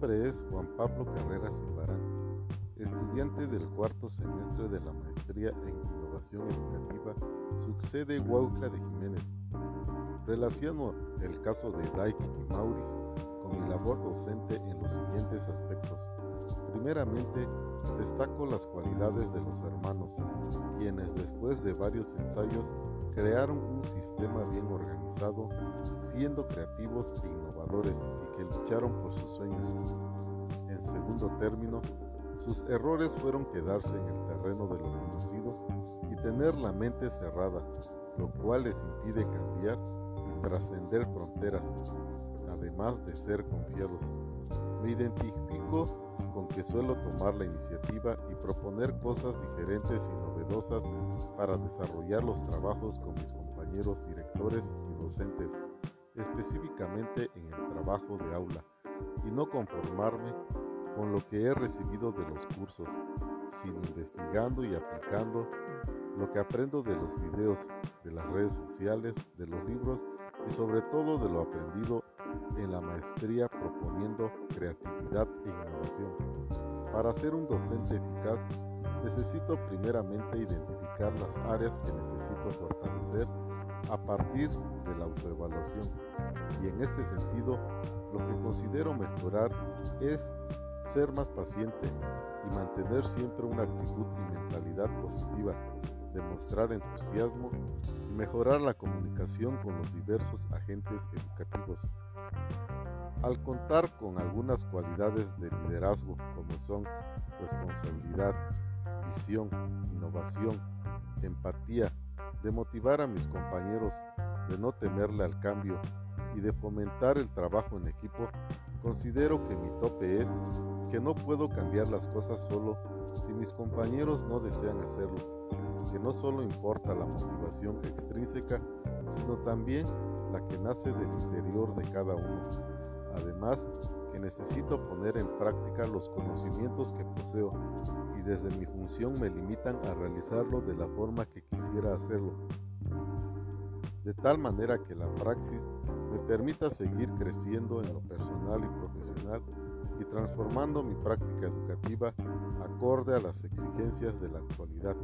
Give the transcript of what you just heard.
Juan Pablo Carreras Silvarán, estudiante del cuarto semestre de la Maestría en Innovación Educativa, sucede Huaucla de Jiménez. Relaciono el caso de Dyke y Maurice con mi labor docente en los siguientes aspectos. Primeramente, destaco las cualidades de los hermanos, quienes después de varios ensayos crearon un sistema bien organizado, siendo creativos e innovadores que lucharon por sus sueños. En segundo término, sus errores fueron quedarse en el terreno de lo conocido y tener la mente cerrada, lo cual les impide cambiar y trascender fronteras, además de ser confiados. Me identifico con que suelo tomar la iniciativa y proponer cosas diferentes y novedosas para desarrollar los trabajos con mis compañeros directores y docentes, específicamente en el trabajo de aula, y no conformarme con lo que he recibido de los cursos, sino investigando y aplicando lo que aprendo de los videos, de las redes sociales, de los libros y sobre todo de lo aprendido en la maestría proponiendo creatividad e innovación. Para ser un docente eficaz, necesito primeramente identificar las áreas que necesito fortalecer a partir de la autoevaluación. Y en ese sentido, lo que considero mejorar es ser más paciente y mantener siempre una actitud y mentalidad positiva, demostrar entusiasmo y mejorar la comunicación con los diversos agentes educativos. Al contar con algunas cualidades de liderazgo como son responsabilidad, visión, innovación, empatía, de motivar a mis compañeros, de no temerle al cambio y de fomentar el trabajo en equipo, considero que mi tope es que no puedo cambiar las cosas solo si mis compañeros no desean hacerlo, que no solo importa la motivación extrínseca, sino también la que nace del interior de cada uno. Además, que necesito poner en práctica los conocimientos que poseo y desde mi función me limitan a realizarlo de la forma que quisiera hacerlo. De tal manera que la praxis me permita seguir creciendo en lo personal y profesional y transformando mi práctica educativa acorde a las exigencias de la actualidad.